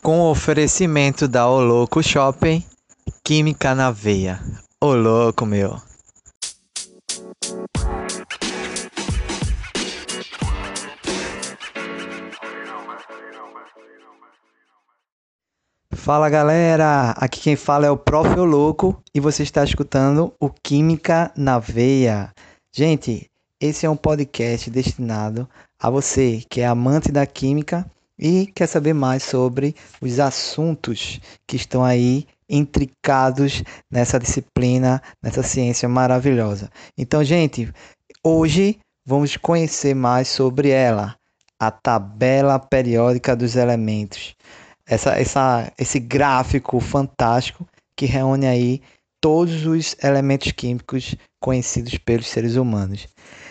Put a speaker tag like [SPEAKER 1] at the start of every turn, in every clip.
[SPEAKER 1] Com o oferecimento da O Louco Shopping, Química na Veia. Ô louco, meu. Fala galera, aqui quem fala é o Prof. O Louco e você está escutando o Química na Veia. Gente, esse é um podcast destinado a você que é amante da química e quer saber mais sobre os assuntos que estão aí intricados nessa disciplina, nessa ciência maravilhosa. Então, gente, hoje vamos conhecer mais sobre ela, a tabela periódica dos elementos. Essa, essa, esse gráfico fantástico que reúne aí todos os elementos químicos conhecidos pelos seres humanos.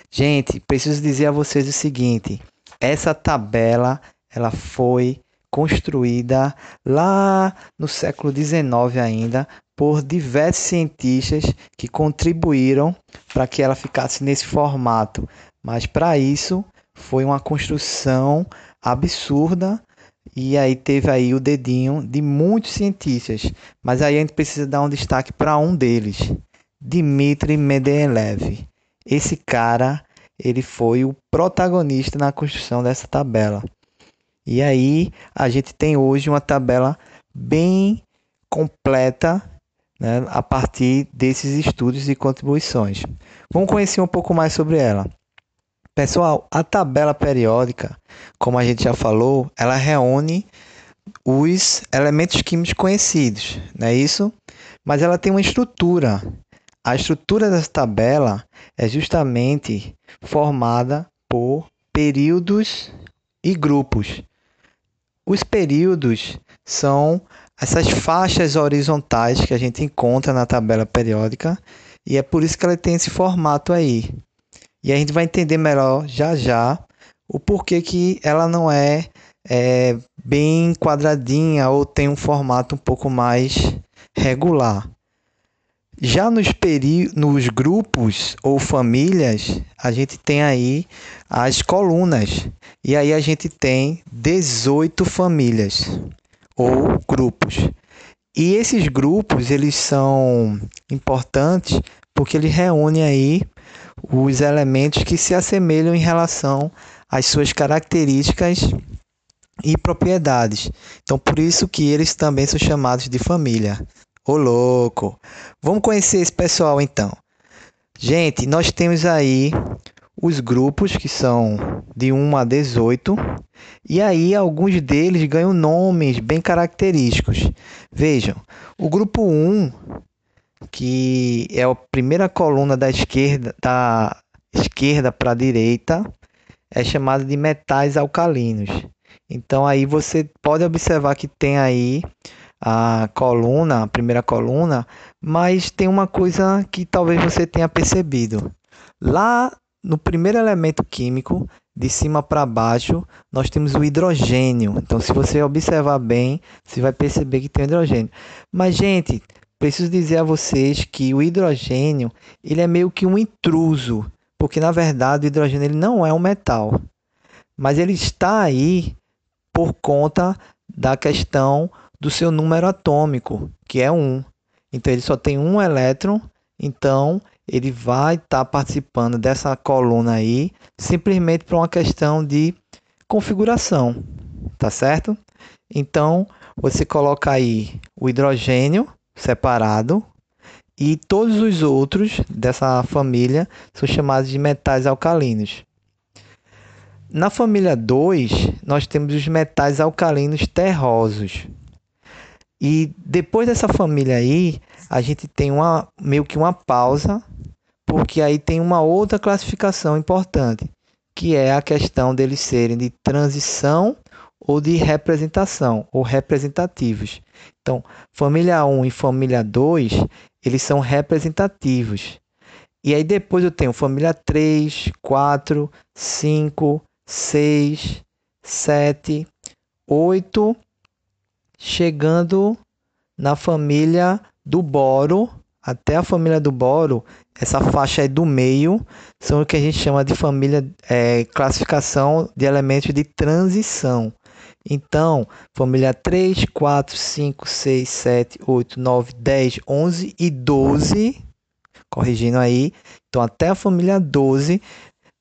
[SPEAKER 1] Gente, preciso dizer a vocês o seguinte: essa tabela ela foi construída lá no século XIX ainda por diversos cientistas que contribuíram para que ela ficasse nesse formato. Mas para isso foi uma construção absurda e aí teve aí o dedinho de muitos cientistas. Mas aí a gente precisa dar um destaque para um deles, Dmitry Mendeleev. Esse cara, ele foi o protagonista na construção dessa tabela. E aí a gente tem hoje uma tabela bem completa né, a partir desses estudos e contribuições. Vamos conhecer um pouco mais sobre ela. Pessoal, a tabela periódica, como a gente já falou, ela reúne os elementos químicos conhecidos, não é isso? Mas ela tem uma estrutura. A estrutura dessa tabela é justamente formada por períodos e grupos. Os períodos são essas faixas horizontais que a gente encontra na tabela periódica e é por isso que ela tem esse formato aí. E a gente vai entender melhor já já o porquê que ela não é, é bem quadradinha ou tem um formato um pouco mais regular. Já nos, peri nos grupos ou famílias, a gente tem aí as colunas. E aí a gente tem 18 famílias ou grupos. E esses grupos, eles são importantes porque eles reúnem aí os elementos que se assemelham em relação às suas características e propriedades. Então, por isso que eles também são chamados de família. Ô louco! Vamos conhecer esse pessoal então. Gente, nós temos aí os grupos que são de 1 a 18, e aí alguns deles ganham nomes bem característicos. Vejam, o grupo 1, que é a primeira coluna da esquerda, da esquerda para a direita, é chamado de metais alcalinos. Então aí você pode observar que tem aí a coluna, a primeira coluna, mas tem uma coisa que talvez você tenha percebido. Lá no primeiro elemento químico, de cima para baixo, nós temos o hidrogênio. Então, se você observar bem, você vai perceber que tem hidrogênio. Mas, gente, preciso dizer a vocês que o hidrogênio, ele é meio que um intruso, porque na verdade o hidrogênio ele não é um metal. Mas ele está aí por conta da questão do seu número atômico, que é 1. Então ele só tem um elétron, então ele vai estar tá participando dessa coluna aí, simplesmente por uma questão de configuração, tá certo? Então você coloca aí o hidrogênio separado e todos os outros dessa família são chamados de metais alcalinos. Na família 2, nós temos os metais alcalinos terrosos. E depois dessa família aí, a gente tem uma meio que uma pausa, porque aí tem uma outra classificação importante, que é a questão deles serem de transição ou de representação, ou representativos. Então, família 1 e família 2, eles são representativos. E aí depois eu tenho família 3, 4, 5, 6, 7, 8 chegando na família do boro, até a família do boro, essa faixa aí do meio, são o que a gente chama de família, é, classificação de elementos de transição. Então, família 3, 4, 5, 6, 7, 8, 9, 10, 11 e 12, corrigindo aí. Então, até a família 12,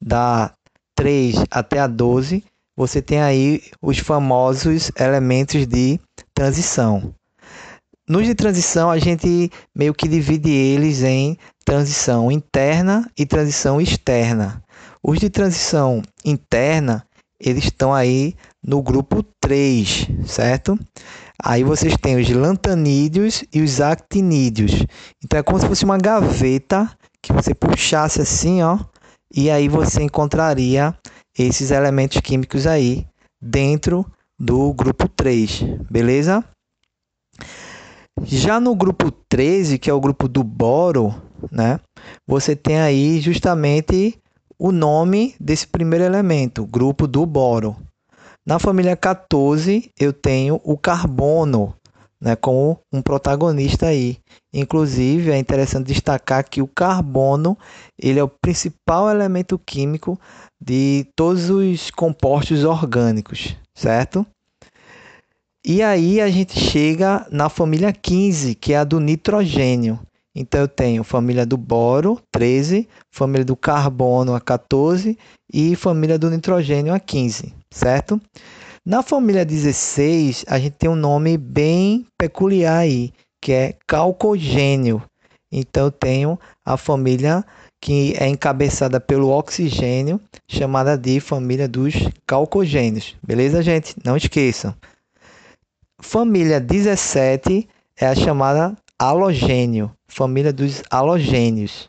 [SPEAKER 1] da 3 até a 12, você tem aí os famosos elementos de transição. Nos de transição, a gente meio que divide eles em transição interna e transição externa. Os de transição interna, eles estão aí no grupo 3, certo? Aí vocês têm os lantanídeos e os actinídeos. Então é como se fosse uma gaveta que você puxasse assim, ó, e aí você encontraria esses elementos químicos aí dentro do grupo 3, beleza? Já no grupo 13, que é o grupo do boro, né? Você tem aí justamente o nome desse primeiro elemento, grupo do boro. Na família 14, eu tenho o carbono, né, como um protagonista aí. Inclusive, é interessante destacar que o carbono, ele é o principal elemento químico de todos os compostos orgânicos, certo? E aí a gente chega na família 15, que é a do nitrogênio. Então eu tenho família do boro, 13, família do carbono, a 14 e família do nitrogênio, a 15, certo? Na família 16, a gente tem um nome bem peculiar aí, que é calcogênio. Então eu tenho a família que é encabeçada pelo oxigênio, chamada de família dos calcogênios. Beleza, gente? Não esqueçam. Família 17 é a chamada halogênio, família dos halogênios.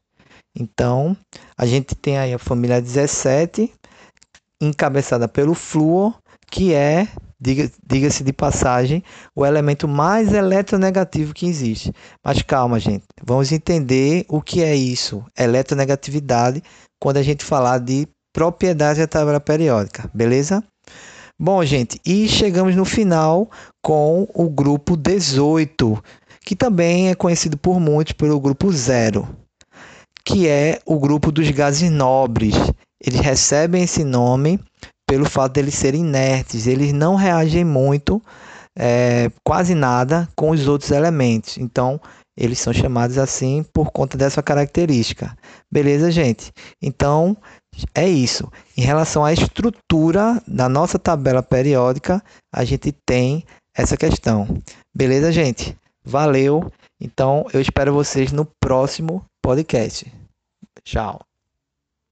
[SPEAKER 1] Então, a gente tem aí a família 17, encabeçada pelo flúor, que é, diga-se de passagem, o elemento mais eletronegativo que existe. Mas calma, gente, vamos entender o que é isso, eletronegatividade, quando a gente falar de propriedade da tabela periódica, beleza? Bom, gente, e chegamos no final com o grupo 18, que também é conhecido por muitos pelo grupo zero, que é o grupo dos gases nobres. Eles recebem esse nome pelo fato de eles serem inertes, eles não reagem muito, é, quase nada, com os outros elementos. Então, eles são chamados assim por conta dessa característica. Beleza, gente? Então, é isso. Em relação à estrutura da nossa tabela periódica, a gente tem essa questão. Beleza, gente? Valeu. Então, eu espero vocês no próximo podcast. Tchau.